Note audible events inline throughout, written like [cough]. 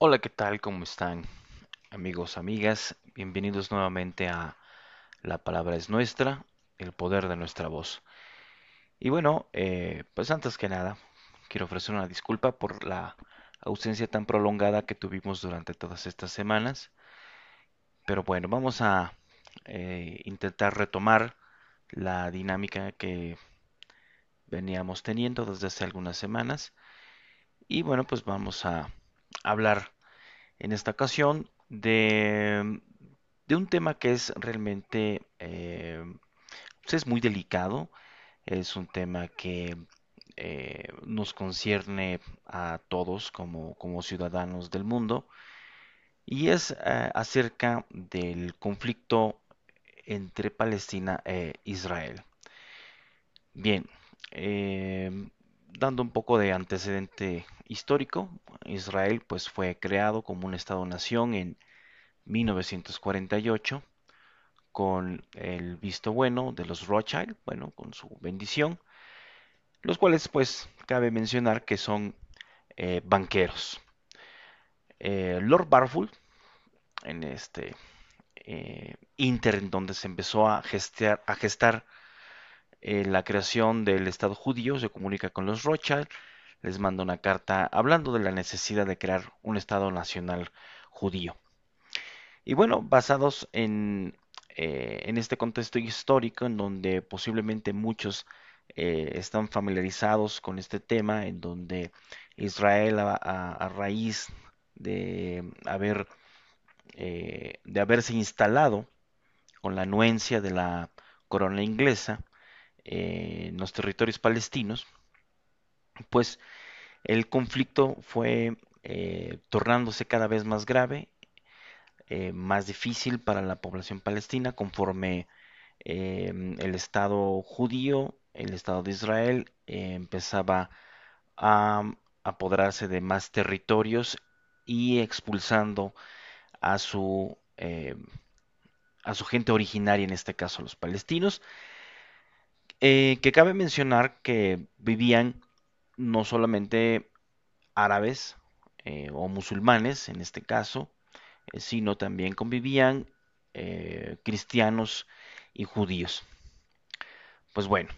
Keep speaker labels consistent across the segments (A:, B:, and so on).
A: Hola, ¿qué tal? ¿Cómo están? Amigos, amigas, bienvenidos nuevamente a La Palabra es Nuestra, el poder de nuestra voz. Y bueno, eh, pues antes que nada, quiero ofrecer una disculpa por la ausencia tan prolongada que tuvimos durante todas estas semanas. Pero bueno, vamos a eh, intentar retomar la dinámica que veníamos teniendo desde hace algunas semanas. Y bueno, pues vamos a hablar en esta ocasión de, de un tema que es realmente eh, pues es muy delicado, es un tema que eh, nos concierne a todos como, ciudadanos del mundo y es eh, acerca del conflicto entre Palestina e Israel. Bien, dando un poco de antecedente histórico, Israel pues fue creado como un Estado-nación en 1948 con el visto bueno de los Rothschild, bueno, con su bendición, los cuales pues cabe mencionar que son eh, banqueros. Eh, Lord Barfoot, en este eh, inter en donde se empezó a gestar eh, la creación del Estado judío, se comunica con los Rothschild, les manda una carta hablando de la necesidad de crear un Estado nacional judío. Y bueno, basados en, eh, en este contexto histórico, en donde posiblemente muchos eh, están familiarizados con este tema, en donde Israel a, raíz de haber de haberse instalado con la anuencia de la corona inglesa en los territorios palestinos, pues el conflicto fue eh, tornándose cada vez más grave, eh, más difícil para la población palestina conforme eh, el Estado judío, el Estado de Israel, eh, empezaba a apoderarse de más territorios y expulsando a su, eh, a su gente originaria, en este caso los palestinos, eh, que cabe mencionar que vivían no solamente árabes eh, o musulmanes, en este caso, eh, sino también convivían cristianos y judíos. Pues bueno,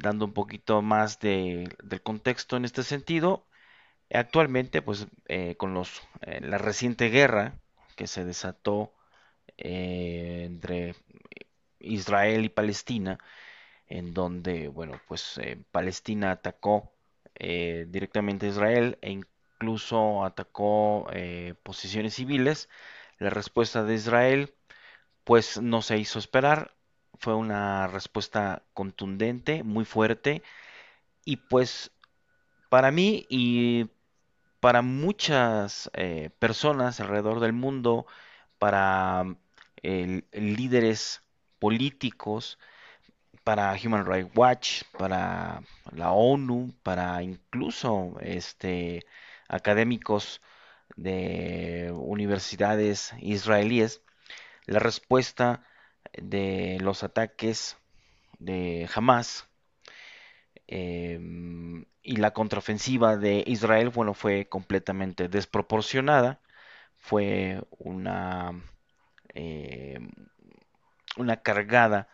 A: dando un poquito más de- del contexto en este sentido, actualmente, pues con los, la reciente guerra que se desató entre Israel y Palestina, en donde, bueno, pues eh, Palestina atacó eh, directamente a Israel e incluso atacó eh, posiciones civiles. La respuesta de Israel, pues no se hizo esperar, fue una respuesta contundente, muy fuerte, y pues para mí y para muchas personas alrededor del mundo, para líderes políticos, para Human Rights Watch, para la ONU, para incluso este, académicos de universidades israelíes, la respuesta de los ataques de Hamas em, y la contraofensiva de Israel, bueno, fue completamente desproporcionada, fue una, em, una cargada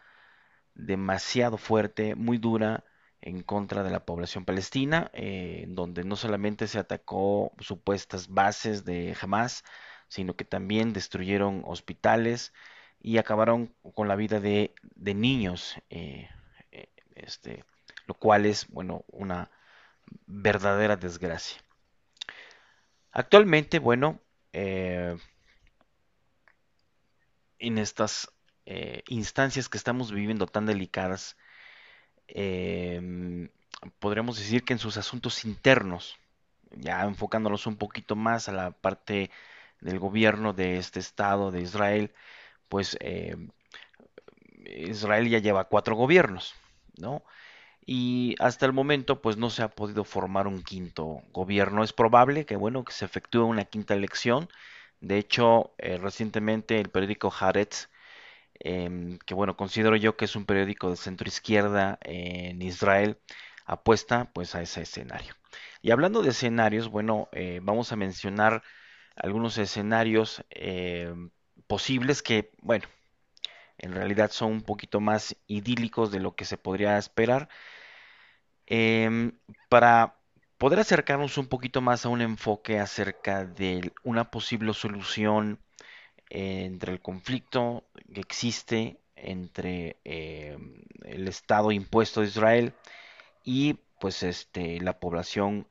A: demasiado fuerte, muy dura en contra de la población palestina, eh, donde no solamente se atacó supuestas bases de Hamas, sino que también destruyeron hospitales y acabaron con la vida de, niños, eh, eh, este, lo cual es, bueno, una verdadera desgracia. Actualmente, bueno, en estas eh, instancias que estamos viviendo tan delicadas, eh, podríamos decir que en sus asuntos internos, ya enfocándonos un poquito más a la parte del gobierno de este estado de Israel, pues eh, Israel ya lleva cuatro gobiernos, ¿no? Y hasta el momento, pues no se ha podido formar un quinto gobierno. Es probable que, bueno, que se efectúe una quinta elección. De hecho, eh, recientemente el periódico Haaretz em, que bueno, considero yo que es un periódico de centro izquierda en Israel, apuesta pues a ese escenario. Y hablando de escenarios, bueno, eh, vamos a mencionar algunos escenarios eh, posibles que, bueno, en realidad son un poquito más idílicos de lo que se podría esperar. Em, para poder acercarnos un poquito más a un enfoque acerca de una posible solución entre el conflicto que existe entre em, el Estado impuesto de Israel y pues este la población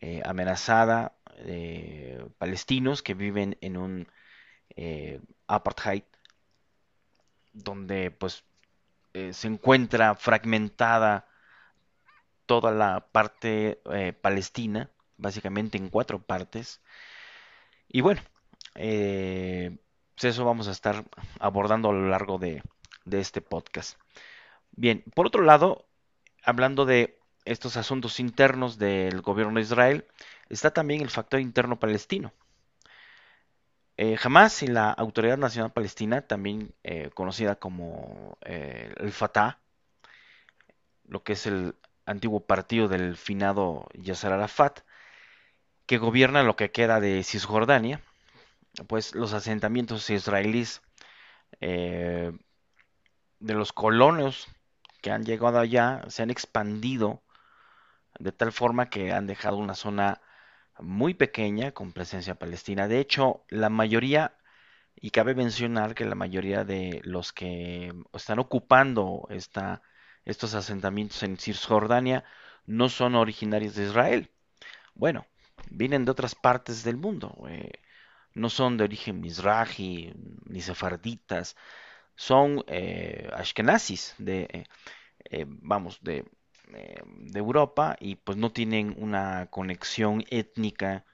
A: eh, amenazada de palestinos que viven en un eh, apartheid donde pues eh, se encuentra fragmentada toda la parte eh, palestina, básicamente en cuatro partes. Y bueno, eh, pues eso vamos a estar abordando a lo largo de, este podcast. Bien, por otro lado, hablando de estos asuntos internos del gobierno de Israel, está también el factor interno palestino. Eh, Hamas y la Autoridad Nacional Palestina, también eh, conocida como eh, el Fatah, lo que es el antiguo partido del finado Yasser Arafat, que gobierna lo que queda de Cisjordania, pues los asentamientos israelíes eh, de los colonos que han llegado allá se han expandido de tal forma que han dejado una zona muy pequeña con presencia palestina. De hecho, la mayoría, y cabe mencionar que la mayoría de los que están ocupando estos asentamientos en Cisjordania no son originarios de Israel. Bueno, vienen de otras partes del mundo. Eh, no son de origen mizrahi ni sefarditas, son eh, ashkenazis, de, eh, eh, vamos, de de Europa y pues no tienen una conexión étnica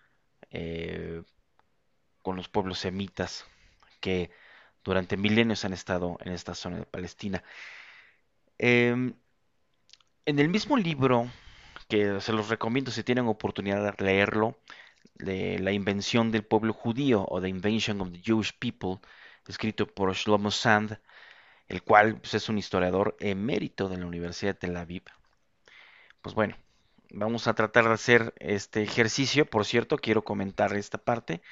A: con los pueblos semitas que durante milenios han estado en esta zona de Palestina. Eh, en el mismo libro, que se los recomiendo si tienen oportunidad de leerlo, de La invención del pueblo judío o The Invention of the Jewish People, escrito por Shlomo Sand, el cual pues, es un historiador emérito de la Universidad de Tel Aviv, pues bueno, vamos a tratar de hacer este ejercicio. Por cierto, quiero comentar esta parte.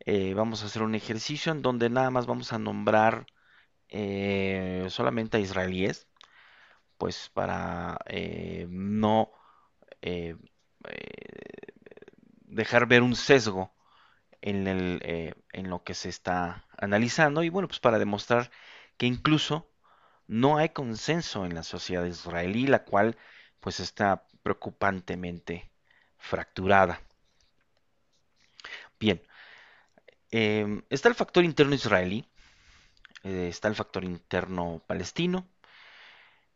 A: Eh, vamos a hacer un ejercicio en donde nada más vamos a nombrar eh, solamente a israelíes, pues para eh, no eh, eh, dejar ver un sesgo en, el, eh, en lo que se está analizando y bueno, pues para demostrar que incluso no hay consenso en la sociedad israelí, la cual pues está preocupantemente fracturada. Bien, eh, está el factor interno israelí, eh, está el factor interno palestino,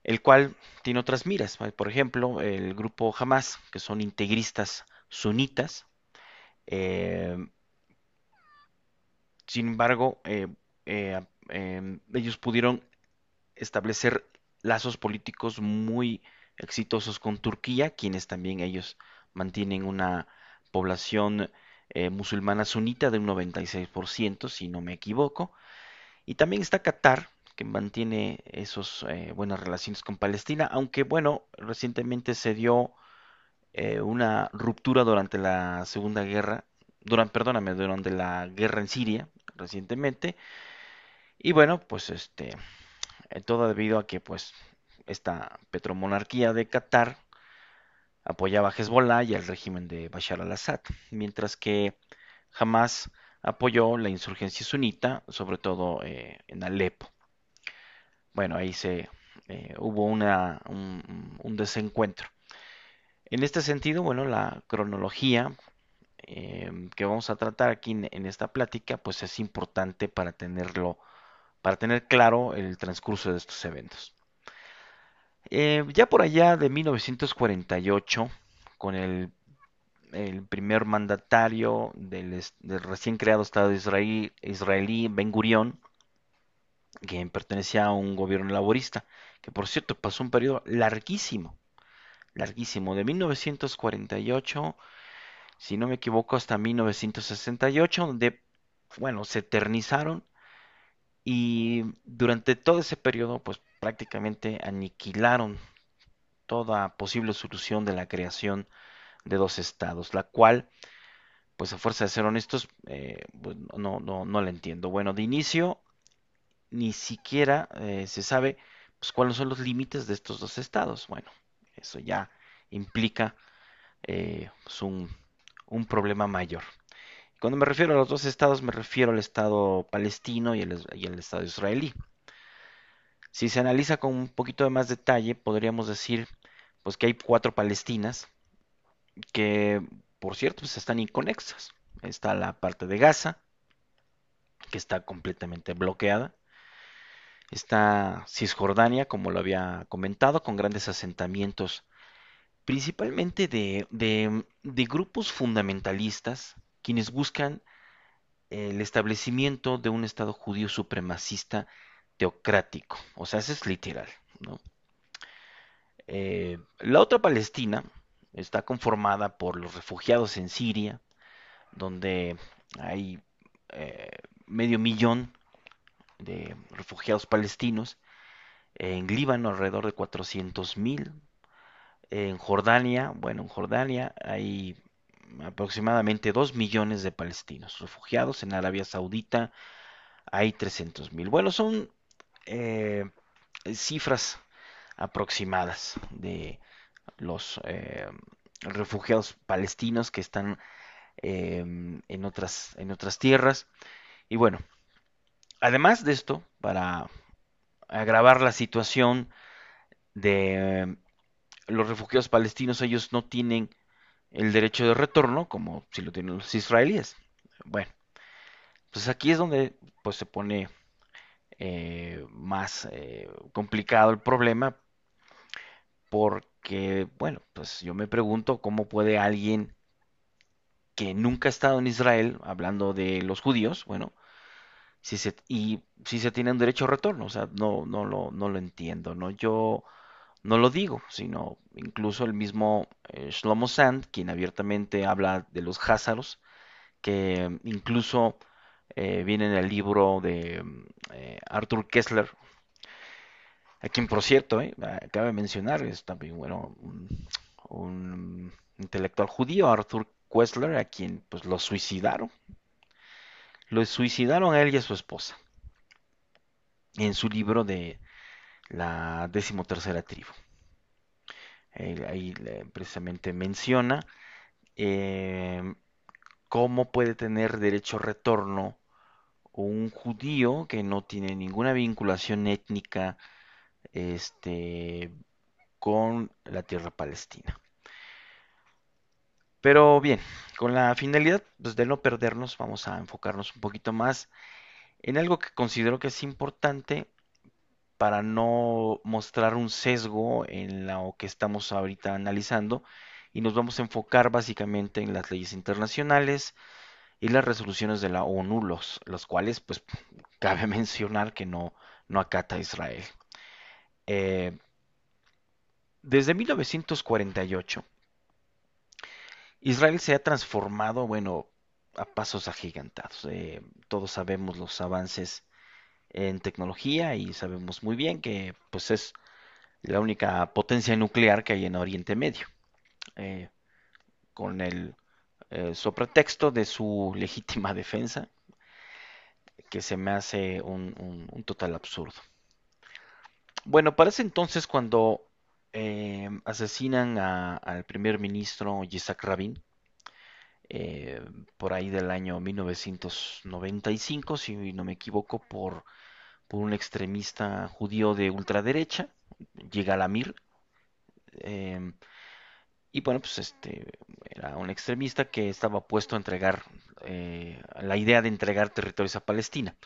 A: el cual tiene otras miras. Por ejemplo, el grupo Hamas, que son integristas sunitas, sin embargo, eh, eh, eh, ellos pudieron establecer lazos políticos muy exitosos con Turquía, quienes también ellos mantienen una población eh, musulmana sunita de un 96%, si no me equivoco. Y también está Qatar, que mantiene esas buenas relaciones con Palestina, aunque bueno, recientemente se dio eh, una ruptura durante la Segunda Guerra, durante, perdóname, durante la guerra en Siria, recientemente. Y bueno, pues este, eh, todo debido a que pues esta petromonarquía de Qatar apoyaba a Hezbollah y al régimen de Bashar al-Assad, mientras que Hamas apoyó la insurgencia sunita, sobre todo eh, en Alepo. Bueno, ahí se hubo una, un, un, desencuentro. En este sentido, bueno, la cronología eh, que vamos a tratar aquí en, esta plática, pues es importante para tenerlo, para tener claro el transcurso de estos eventos. Eh, ya por allá de 1948, con el, el primer mandatario del, del, recién creado Estado de Israel, israelí, Ben Gurión, que pertenecía a un gobierno laborista, que por cierto pasó un periodo larguísimo, larguísimo, de 1948, si no me equivoco, hasta 1968, donde, bueno, se eternizaron y durante todo ese periodo, pues prácticamente aniquilaron toda posible solución de la creación de dos estados, la cual, pues a fuerza de ser honestos, eh, pues, no, no, no la entiendo. Bueno, de inicio, ni siquiera eh, se sabe pues, cuáles son los límites de estos dos estados. Bueno, eso ya implica eh, pues, un, problema mayor. Cuando me refiero a los dos estados, me refiero al estado palestino y el, y el estado israelí. Si se analiza con un poquito de más detalle, podríamos decir pues que hay cuatro Palestinas que, por cierto, pues están inconexas. Está la parte de Gaza, que está completamente bloqueada. Está Cisjordania, como lo había comentado, con grandes asentamientos, principalmente de, de, grupos fundamentalistas, quienes buscan el establecimiento de un Estado judío supremacista teocrático. O sea, eso es literal. Eh, la otra Palestina está conformada por los refugiados en Siria, donde hay eh, medio millón de refugiados palestinos, en Líbano alrededor de 400 mil, en Jordania, bueno, en Jordania hay aproximadamente 2 millones de palestinos refugiados, en Arabia Saudita hay 300 mil. Bueno, son eh, cifras aproximadas de los eh, refugiados palestinos que están eh, en, otras, en otras tierras. Y bueno, además de esto, para agravar la situación de los refugiados palestinos, ellos no tienen el derecho de retorno como si lo tienen los israelíes. Bueno, pues aquí es donde pues se pone eh, más eh, complicado el problema porque, bueno, pues yo me pregunto cómo puede alguien que nunca ha estado en Israel, hablando de los judíos, bueno, si se, y si se tiene un derecho a retorno, o sea, no, no, lo, no lo entiendo, ¿no? Yo no lo digo, sino incluso el mismo eh, Shlomo Sand, quien abiertamente habla de los házaros, que incluso eh, viene en el libro de eh, Arthur Kessler, a quien por cierto, eh, de mencionar, es también bueno, un, intelectual judío, Arthur Kessler, a quien pues lo suicidaron. Lo suicidaron a él y a su esposa. En su libro de la decimotercera tribu. ahí precisamente menciona eh, cómo puede tener derecho a retorno un judío que no tiene ninguna vinculación étnica este, con la tierra palestina. Pero bien, con la finalidad pues, de no perdernos, vamos a enfocarnos un poquito más en algo que considero que es importante para no mostrar un sesgo en lo que estamos ahorita analizando y nos vamos a enfocar básicamente en las leyes internacionales y las resoluciones de la ONU, los, los cuales pues [laughs] cabe mencionar que no, no acata Israel. Eh, desde 1948, Israel se ha transformado, bueno, a pasos agigantados. Eh, todos sabemos los avances en tecnología y sabemos muy bien que pues es la única potencia nuclear que hay en Oriente Medio. Eh, con el eh, pretexto de su [laughs] legítima defensa, que se me hace un, total absurdo. Bueno, parece entonces cuando eh, asesinan al primer ministro Yitzhak Rabin, eh, por ahí del año 1995, si no me equivoco, por, por un extremista judío de ultraderecha, llega Lamir, eh, y bueno, pues este era un extremista que estaba puesto a entregar eh, la idea de entregar territorios a Palestina.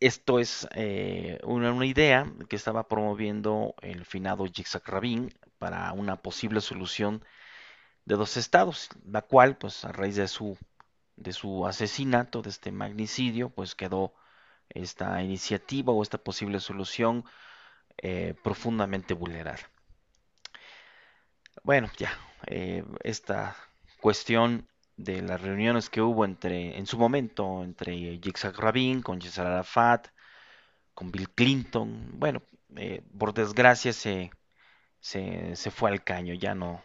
A: Esto es eh, una, idea que estaba promoviendo el finado Yitzhak Rabin para una posible solución de dos estados, la cual, pues a raíz de su de su asesinato, de este magnicidio, pues quedó esta iniciativa o esta posible solución eh, profundamente vulnerada. Bueno, ya, eh, esta cuestión de las reuniones que hubo entre, en su momento, entre Yitzhak Rabin, con Yasser Arafat, con Bill Clinton, bueno, eh, por desgracia se, se, se fue al caño, ya no,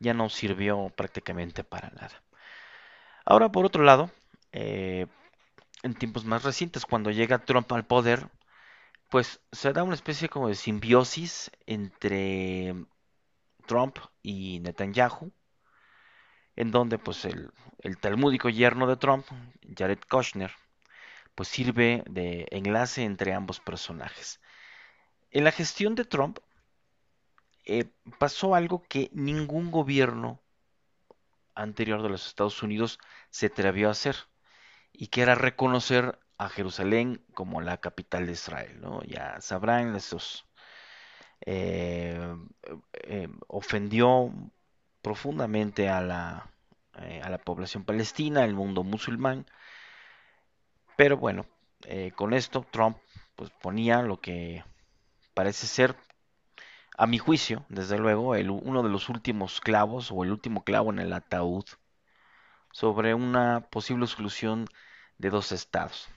A: ya no sirvió prácticamente para nada. Ahora, por otro lado, eh, en tiempos más recientes, cuando llega Trump al poder, pues se da una especie como de simbiosis entre Trump y Netanyahu, en donde pues el, el talmúdico yerno de Trump, Jared Kushner, pues sirve de enlace entre ambos personajes. En la gestión de Trump eh, pasó algo que ningún gobierno anterior de los Estados Unidos se atrevió a hacer y que era reconocer a Jerusalén como la capital de Israel. ¿no? Ya sabrán, esos eh, eh, ofendió profundamente a la, eh, a la población palestina, al mundo musulmán, pero bueno, eh, con esto Trump pues, ponía lo que parece ser, a mi juicio, desde luego, el, uno de los últimos clavos o el último clavo en el ataúd sobre una posible solución de dos estados.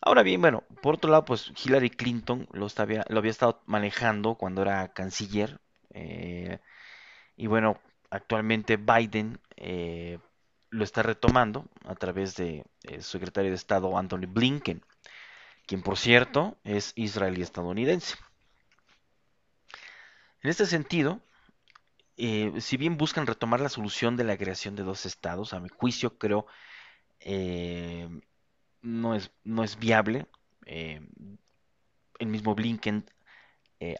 A: Ahora bien, bueno, por otro lado, pues Hillary Clinton lo, estaba, lo había estado manejando cuando era canciller. eh, y bueno, actualmente Biden eh, lo está retomando a través de eh, su secretario de Estado Anthony Blinken, quien por cierto es israelí estadounidense. En este sentido, eh, si bien buscan retomar la solución de la creación de dos estados, a mi juicio creo eh, no, es, no es viable. El mismo Blinken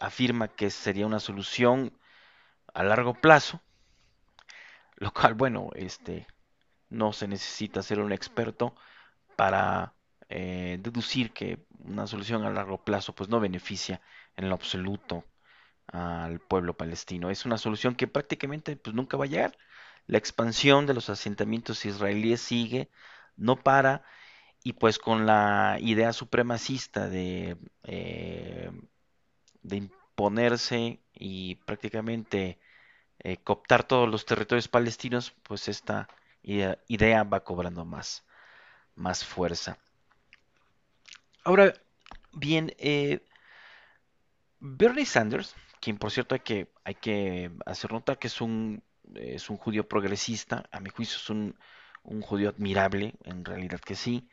A: afirma que sería una solución a largo plazo, lo cual, bueno, este, no se necesita ser un experto para eh, deducir que una solución a largo plazo pues no beneficia en lo absoluto al pueblo palestino. Es una solución que prácticamente pues nunca va a llegar. La expansión de los asentamientos israelíes sigue, no para, y pues con la idea supremacista de, eh, de imponerse y prácticamente eh, cooptar todos los territorios palestinos, pues esta idea, va cobrando más, más fuerza. Ahora bien, eh, Bernie Sanders, quien por cierto hay que, hay que hacer notar que es un, es un judío progresista, a mi juicio es un, un judío admirable, en realidad que sí.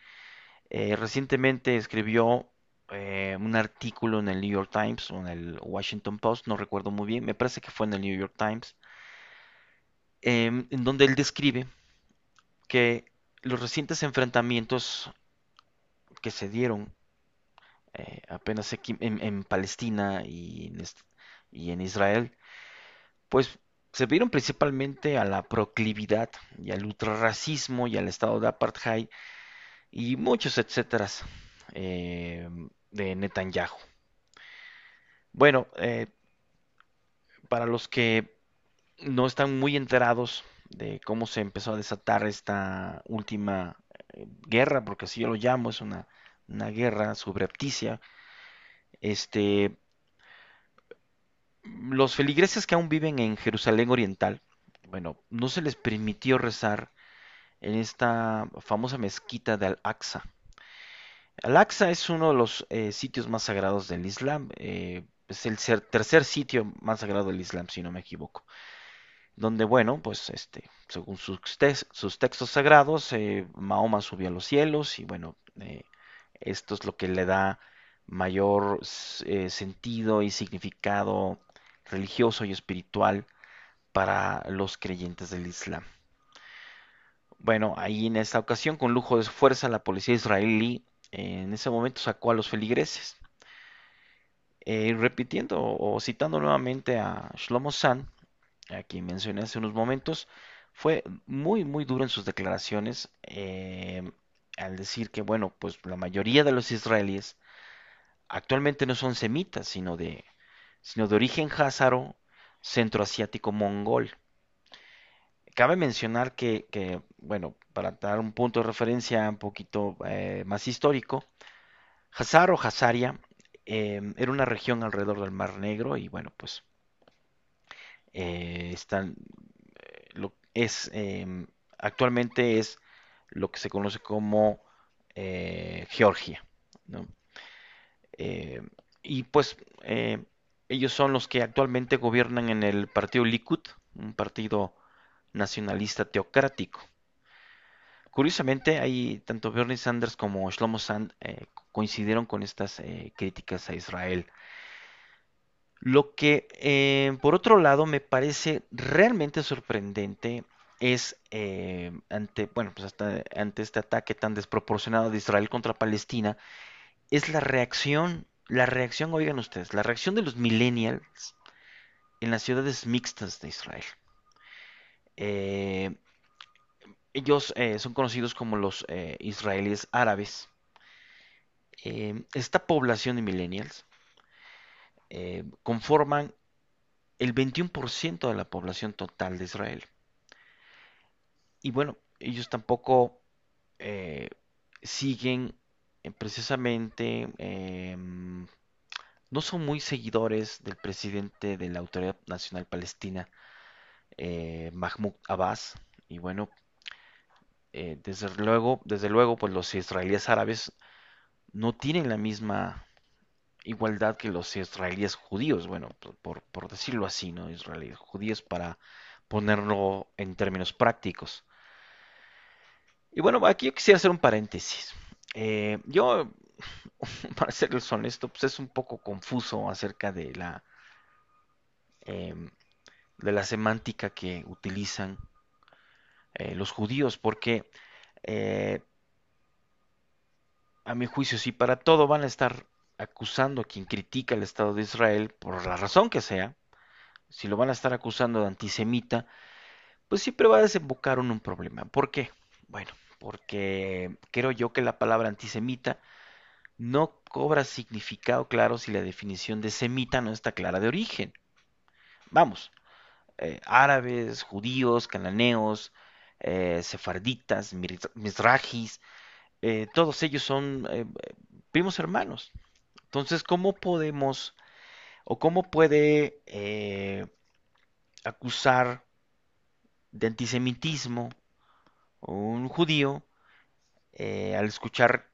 A: Eh, recientemente escribió eh, un artículo en el New York Times o en el Washington Post, no recuerdo muy bien, me parece que fue en el New York Times, em, en donde él describe que los recientes enfrentamientos que se dieron eh, apenas en, Palestina y en, y en Israel, pues se vieron principalmente a la proclividad y al ultrarracismo y al estado de apartheid y muchos etcéteras eh, de Netanyahu. Bueno, eh, para los que no están muy enterados de cómo se empezó a desatar esta última eh, guerra, porque así yo lo llamo, es una, una guerra subrepticia, este, los feligreses que aún viven en Jerusalén Oriental, bueno, no se les permitió rezar en esta famosa mezquita de Al-Aqsa. Al-Aqsa es uno de los eh, sitios más sagrados del Islam, eh, es el tercer sitio más sagrado del Islam, si no me equivoco. donde, bueno, pues este, según sus, tex- sus textos sagrados, eh, Mahoma subió a los cielos y bueno, esto es lo que le da mayor sentido y significado religioso y espiritual para los creyentes del Islam. Bueno, ahí en esta ocasión, con lujo de fuerza, la policía israelí en ese momento sacó a los feligreses. Eh, repitiendo o citando nuevamente a Shlomo San, a quien mencioné hace unos momentos, fue muy, muy duro en sus declaraciones eh, al decir que, bueno, pues la mayoría de los israelíes actualmente no son semitas, sino de, sino de origen házaro, centroasiático mongol. Cabe mencionar que, que, bueno, para dar un punto de referencia un poquito eh, más histórico, Hazar o Hazaria eh, era una región alrededor del Mar Negro y, bueno, pues eh, están lo es eh, actualmente es lo que se conoce como eh, Georgia. Eh, y pues eh, ellos son los que actualmente gobiernan en el partido Likud, un partido nacionalista teocrático. Curiosamente, ahí tanto Bernie Sanders como Shlomo Sand eh, coincidieron con estas eh, críticas a Israel. Lo que, eh, por otro lado, me parece realmente sorprendente es ante, bueno, pues ante este ataque tan desproporcionado de Israel contra Palestina, es la reacción, la reacción, oigan ustedes, la reacción de los millennials en las ciudades mixtas de Israel. Eh, ellos eh, son conocidos como los eh, israelíes árabes. esta población de millennials conforman el 21% de la población total de Israel. Y bueno, ellos tampoco siguen precisamente, em, no son muy seguidores del presidente de la Autoridad Nacional Palestina, eh, Mahmoud Abbas. Y bueno, eh, desde luego, desde luego, pues los israelíes árabes no tienen la misma igualdad que los israelíes judíos, bueno, por, decirlo así, ¿no? Israelíes judíos para ponerlo en términos prácticos. Y bueno, aquí yo quisiera hacer un paréntesis. Eh, yo, [laughs] para serles honesto, pues es un poco confuso acerca de la em, de la semántica que utilizan eh, los judíos, porque eh, a mi juicio, si para todo van a estar acusando a quien critica el Estado de Israel, por la razón que sea, si lo van a estar acusando de antisemita, pues siempre va a desembocar en un problema. ¿Por qué? Bueno, porque creo yo que la palabra antisemita no cobra significado claro si la definición de semita no está clara de origen. Vamos, eh, árabes, judíos, cananeos, eh, sefarditas, misrajis, eh, todos ellos son primos hermanos. Entonces, ¿cómo podemos o cómo puede acusar de antisemitismo un judío al escuchar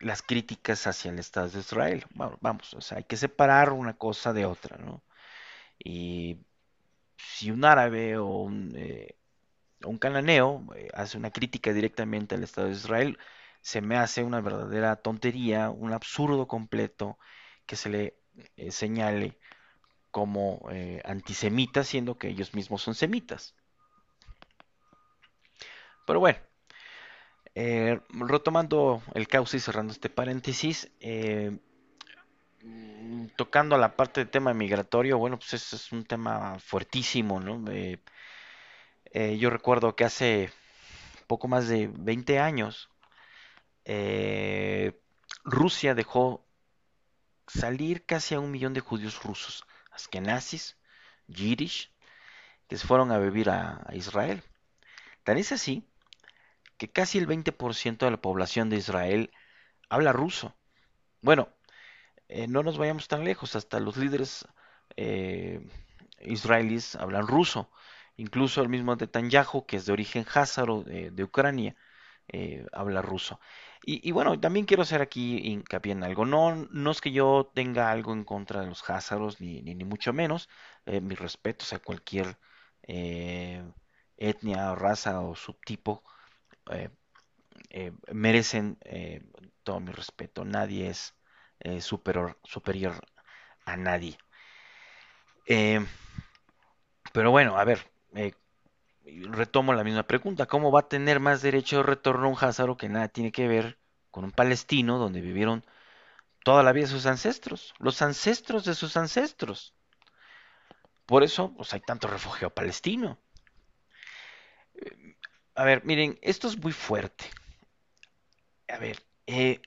A: las críticas hacia el Estado de Israel? vamos, o sea, hay que separar una cosa de otra, ¿no? Y si un árabe o un, eh, cananeo eh, hace una crítica directamente al Estado de Israel, se me hace una verdadera tontería, un absurdo completo que se le eh, señale como antisemita, siendo que ellos mismos son semitas. Pero bueno, retomando el cauce y cerrando este paréntesis, tocando la parte del tema migratorio, bueno, pues es un tema fuertísimo, ¿no? Eh, yo recuerdo que hace poco más de 20 años, eh, Rusia dejó salir casi a un millón de judíos rusos, askenazis, yiddish, que se fueron a vivir a, Israel. Tan es así que casi el 20% de la población de Israel habla ruso. Bueno, eh, no nos vayamos tan lejos, hasta los líderes israelíes hablan ruso, incluso el mismo Netanyahu, que es de origen házaro de, Ucrania, eh, habla ruso. Y, bueno, también quiero hacer aquí hincapié en algo. No, no es que yo tenga algo en contra de los házaros, ni, ni, mucho menos. mis respetos a cualquier etnia, raza o subtipo merecen todo mi respeto. Nadie es eh, superior, superior a nadie. Eh, pero bueno, a ver, eh, retomo la misma pregunta. ¿Cómo va a tener más derecho de retorno un házaro que nada tiene que ver con un palestino donde vivieron toda la vida sus ancestros? Los ancestros de sus ancestros. Por eso pues, hay tanto refugio palestino. A ver, miren, esto es muy fuerte. A ver, eh,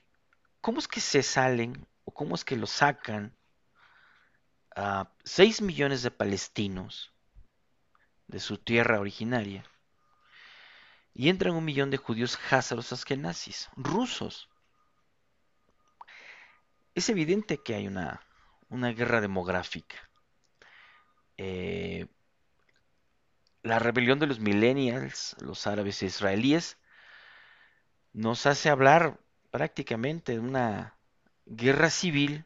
A: ¿cómo es que se salen o cómo es que lo sacan a 6 millones de palestinos de su tierra originaria y entran un millón de judíos házaros askenazis, rusos? Es evidente que hay una, una guerra demográfica. Eh, la rebelión de los millennials, los árabes e israelíes, nos hace hablar prácticamente de una guerra civil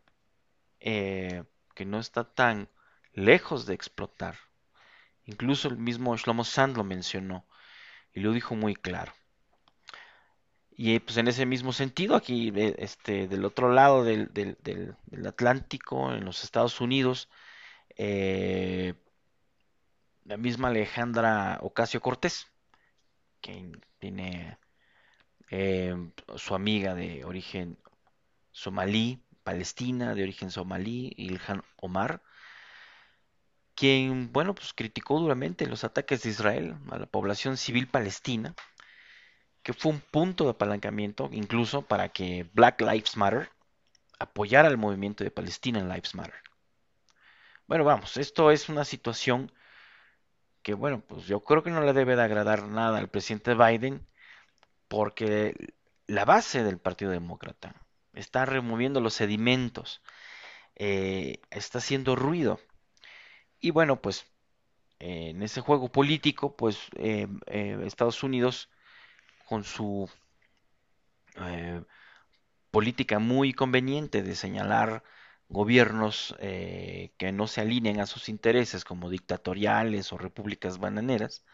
A: eh, que no está tan lejos de explotar. Incluso el mismo Shlomo Sand lo mencionó y lo dijo muy claro. Y pues en ese mismo sentido, aquí este, del otro lado del, Atlántico, en los Estados Unidos, eh, la misma Alejandra Ocasio Cortés, que tiene eh, su amiga de origen somalí, palestina, de origen somalí, Ilhan Omar, quien, bueno, pues criticó duramente los ataques de Israel a la población civil palestina, que fue un punto de apalancamiento incluso para que Black Lives Matter apoyara el movimiento de Palestina en Lives Matter. Bueno, vamos, esto es una situación que, bueno, pues yo creo que no le debe de agradar nada al presidente Biden, porque la base del Partido Demócrata está removiendo los sedimentos, eh, está haciendo ruido. Y bueno, pues en ese juego político, pues eh, eh, Estados Unidos, con su política muy conveniente de señalar gobiernos que no se alineen a sus intereses como dictatoriales o repúblicas bananeras,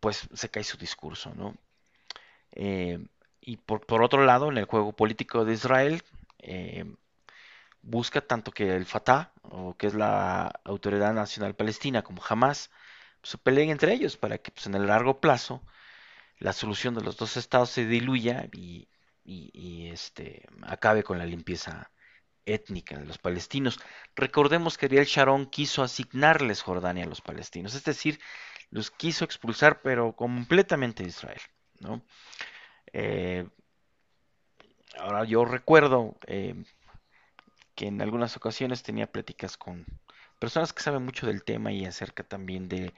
A: pues se cae su discurso, ¿no? y por, por, otro lado, en el juego político de Israel, busca tanto que el Fatah, o que es la Autoridad Nacional Palestina, como Hamas, pues, se peleen entre ellos para que pues, en el largo plazo la solución de los dos estados se diluya y, este, acabe con la limpieza étnica de los palestinos. Recordemos que Ariel Sharon quiso asignarles Jordania a los palestinos, es decir, los quiso expulsar pero completamente de Israel. ¿no? Eh, ahora yo recuerdo eh, que en algunas ocasiones tenía pláticas con personas que saben mucho del tema y acerca también de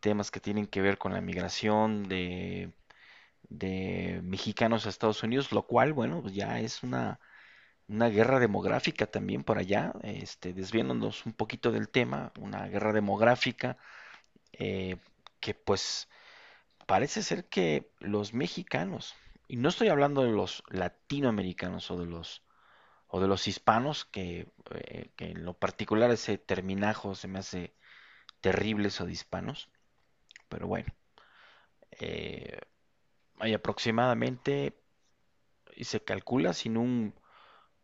A: temas que tienen que ver con la migración de, de mexicanos a Estados Unidos, lo cual, bueno, pues ya es una, una guerra demográfica también por allá, este, desviándonos un poquito del tema, una guerra demográfica eh, que pues parece ser que los mexicanos, y no estoy hablando de los latinoamericanos o de los o de los hispanos, que, eh, que, en lo particular ese terminajo se me hace terrible eso de hispanos. Pero bueno, eh, hay aproximadamente, y se calcula sin un,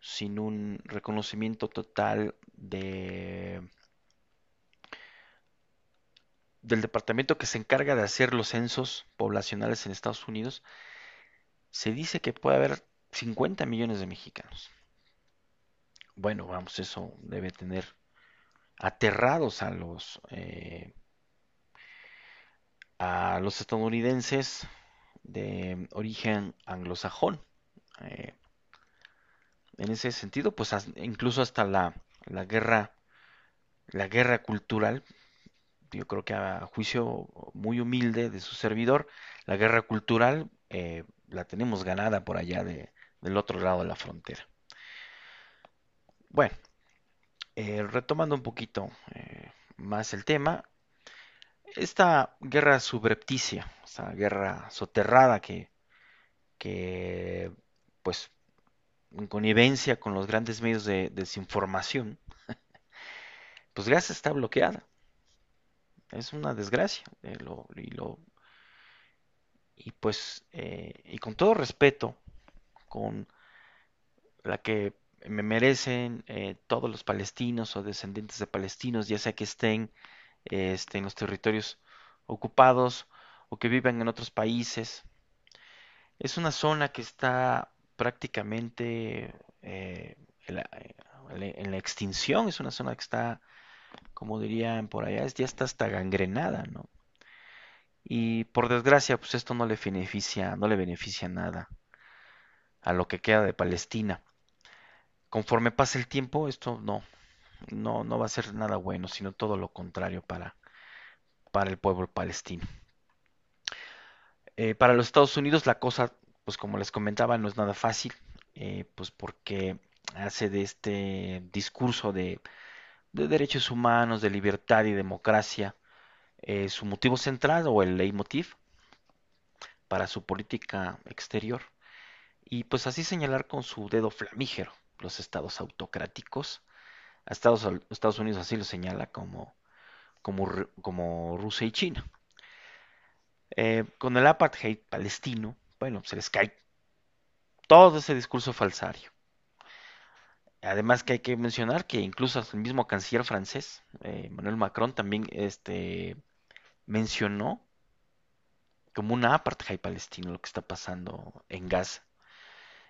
A: sin un reconocimiento total de del departamento que se encarga de hacer los censos poblacionales en Estados Unidos, se dice que puede haber 50 millones de mexicanos. Bueno, vamos, eso debe tener aterrados a los eh, a los estadounidenses de origen anglosajón. Eh, en ese sentido, pues incluso hasta la, la guerra la guerra cultural, yo creo que a juicio muy humilde de su servidor, la guerra cultural eh, la tenemos ganada por allá de, del otro lado de la frontera. Bueno, eh, retomando un poquito eh, más el tema, esta guerra subrepticia, esta guerra soterrada que, que pues en connivencia con los grandes medios de, desinformación, [laughs] pues Gaza está bloqueada. Es una desgracia. Eh, y, lo, y pues, y con todo respeto, con la que me merecen eh, todos los palestinos o descendientes de palestinos, ya sea que estén este, en los territorios ocupados o que vivan en otros países. Es una zona que está prácticamente eh, en, la, extinción, es una zona que está, como dirían por allá, ya está hasta gangrenada, ¿no? Y por desgracia, pues esto no le beneficia, no le beneficia nada a lo que queda de Palestina conforme pase el tiempo, esto no, no, no va a ser nada bueno, sino todo lo contrario para, para el pueblo palestino. Eh, para los Estados Unidos la cosa, pues como les comentaba, no es nada fácil, eh, pues porque hace de este discurso de, de, derechos humanos, de libertad y democracia, eh, su motivo central o el leitmotiv para su política exterior. Y pues así señalar con su dedo flamígero los estados autocráticos. Estados, Estados Unidos así lo señala como, como, Rusia y China. Eh, con el apartheid palestino, bueno, se les cae todo ese discurso falsario. Además que hay que mencionar que incluso el mismo canciller francés, eh, Manuel Macron, también este, mencionó como un apartheid palestino lo que está pasando en Gaza.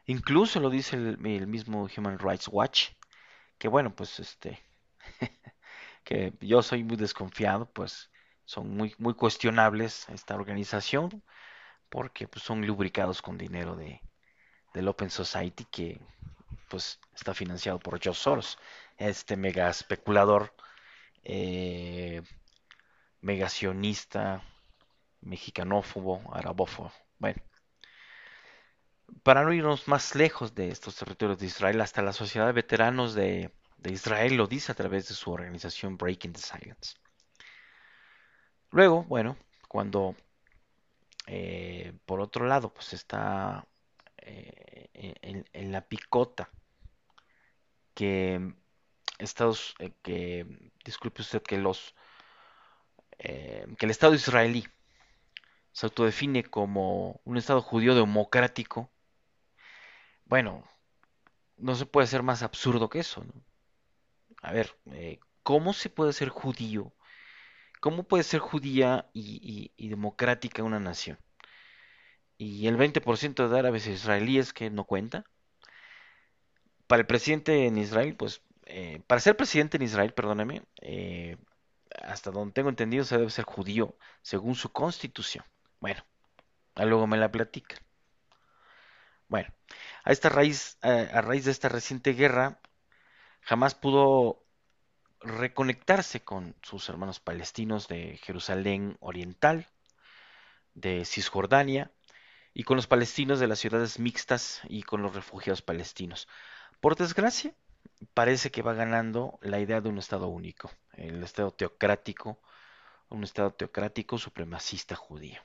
A: Incluso lo dice el, mismo Human Rights Watch, que bueno, pues este, [laughs] que yo soy muy desconfiado, pues son muy, cuestionables esta organización, porque pues, son lubricados con dinero de, del Open Society que pues está financiado por George Soros, este mega especulador, eh, megacionista, mexicanófobo, arabófobo. Bueno, para no irnos más lejos de estos territorios de Israel, hasta la Sociedad de Veteranos de, Israel lo dice a través de su organización Breaking the Silence. Luego, bueno, cuando eh, por otro lado, pues está eh, en, la picota que Estados, eh, que disculpe usted que los que el Estado israelí se autodefine como un Estado judío democrático bueno, no se puede ser más absurdo que eso. ¿no? A ver, eh, ¿cómo se puede ser judío? ¿Cómo puede ser judía y, democrática una nación? Y el 20% de árabes e israelíes que no cuenta. Para el presidente en Israel, pues, eh, para ser presidente en Israel, perdóneme, eh, hasta donde tengo entendido, se debe ser judío, según su constitución. Bueno, luego me la platican. Bueno, a esta raíz, a, raíz de esta reciente guerra, jamás pudo reconectarse con sus hermanos palestinos de Jerusalén Oriental, de Cisjordania, y con los palestinos de las ciudades mixtas y con los refugiados palestinos. Por desgracia, parece que va ganando la idea de un Estado único, el Estado teocrático, un Estado teocrático supremacista judío.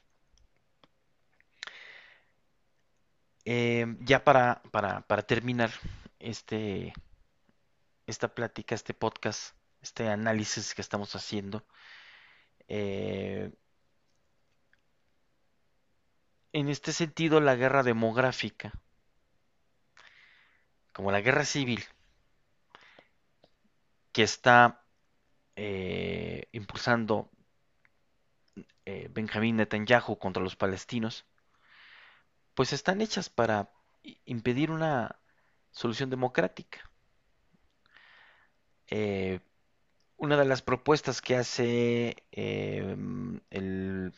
A: Eh, ya para, para, para, terminar este, esta plática, este podcast, este análisis que estamos haciendo, eh, en este sentido la guerra demográfica, como la guerra civil, que está eh, impulsando Benjamín Netanyahu contra los palestinos, pues están hechas para impedir una solución democrática. Eh, una de las propuestas que hace em, el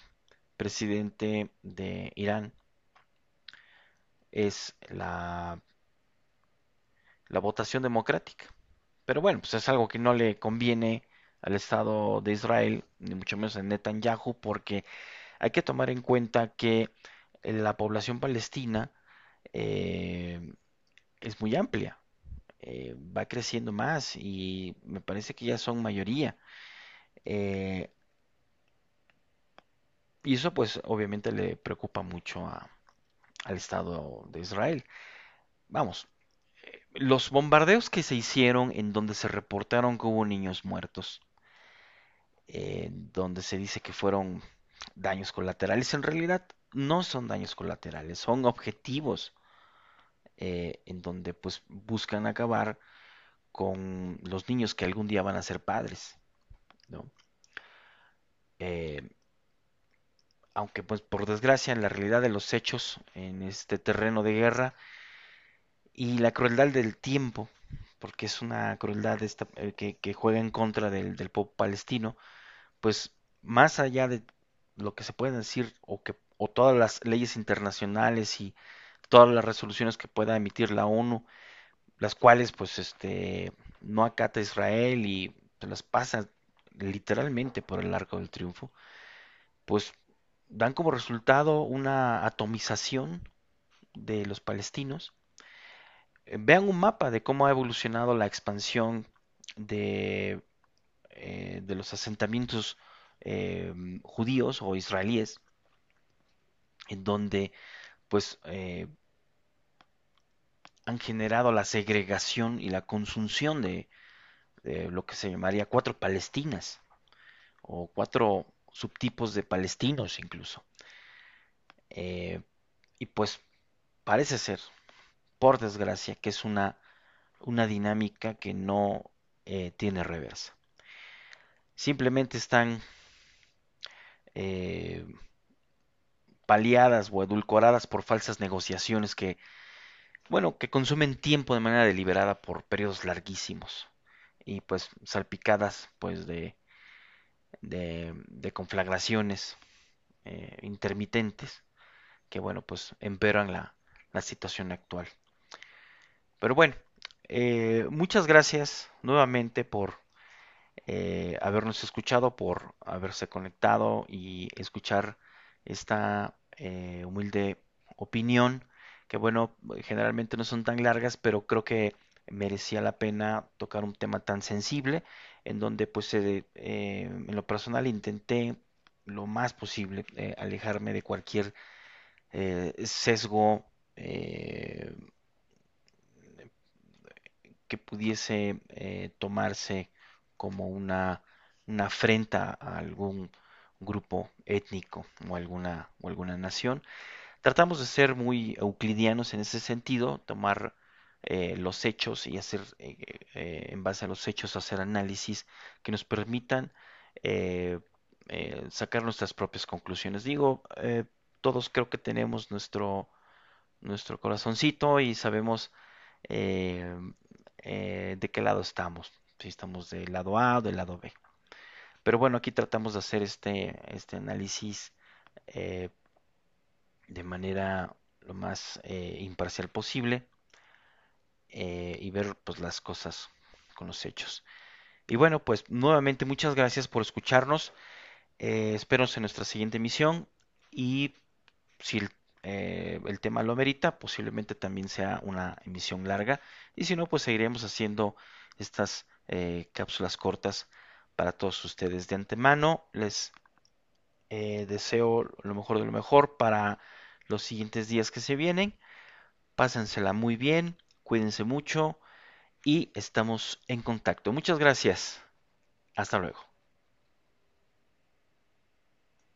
A: presidente de Irán es la, la votación democrática. Pero bueno, pues es algo que no le conviene al Estado de Israel, ni mucho menos a Netanyahu, porque hay que tomar en cuenta que la población palestina eh, es muy amplia, eh, va creciendo más y me parece que ya son mayoría. Eh, y eso pues obviamente le preocupa mucho al Estado de Israel. Vamos, los bombardeos que se hicieron en donde se reportaron que hubo niños muertos, donde se dice que fueron daños colaterales, en realidad no son daños colaterales, son objetivos eh, en donde pues buscan acabar con los niños que algún día van a ser padres, ¿no? Eh, aunque pues por desgracia en la realidad de los hechos en este terreno de guerra y la crueldad del tiempo, porque es una crueldad esta, eh, que, juega en contra del, del pueblo palestino, pues más allá de lo que se puede decir o que o todas las leyes internacionales y todas las resoluciones que pueda emitir la ONU, las cuales pues este no acata Israel y se las pasa literalmente por el arco del triunfo, pues dan como resultado una atomización de los palestinos. Eh, vean un mapa de cómo ha evolucionado la expansión de, eh, de los asentamientos eh, judíos o israelíes en donde pues eh, han generado la segregación y la consunción de, lo que se llamaría cuatro Palestinas o cuatro subtipos de palestinos incluso. Eh, y pues parece ser, por desgracia, que es una, una dinámica que no eh, tiene reversa. Simplemente están paliadas o edulcoradas por falsas negociaciones que, bueno, que consumen tiempo de manera deliberada por periodos larguísimos y pues salpicadas pues de, de, conflagraciones eh, intermitentes que bueno pues empeoran la, la situación actual. Pero bueno, eh, muchas gracias nuevamente por eh, habernos escuchado, por haberse conectado y escuchar esta humilde opinión que bueno, generalmente no son tan largas, pero creo que merecía la pena tocar un tema tan sensible, en donde pues eh, en lo personal intenté lo más posible eh, alejarme de cualquier eh, sesgo que pudiese tomarse como una, una afrenta a algún grupo étnico o alguna, o alguna nación. Tratamos de ser muy euclidianos en ese sentido, tomar eh, los hechos y hacer, eh, eh, en base a los hechos, hacer análisis que nos permitan sacar nuestras propias conclusiones. Digo, todos creo que tenemos nuestro, nuestro corazoncito y sabemos de qué lado estamos, si estamos del lado A o del lado B. Pero bueno, aquí tratamos de hacer este, este análisis de manera lo más imparcial posible eh, y ver pues las cosas con los hechos. Y bueno, pues nuevamente muchas gracias por escucharnos. Eh, espero en nuestra siguiente emisión y si el, eh, el, tema lo amerita, posiblemente también sea una emisión larga. Y si no, pues seguiremos haciendo estas cápsulas cortas para todos ustedes. De antemano, les deseo lo mejor de lo mejor para los siguientes días que se vienen. Pásensela muy bien Cuídense mucho y estamos en contacto. Muchas gracias. Hasta luego.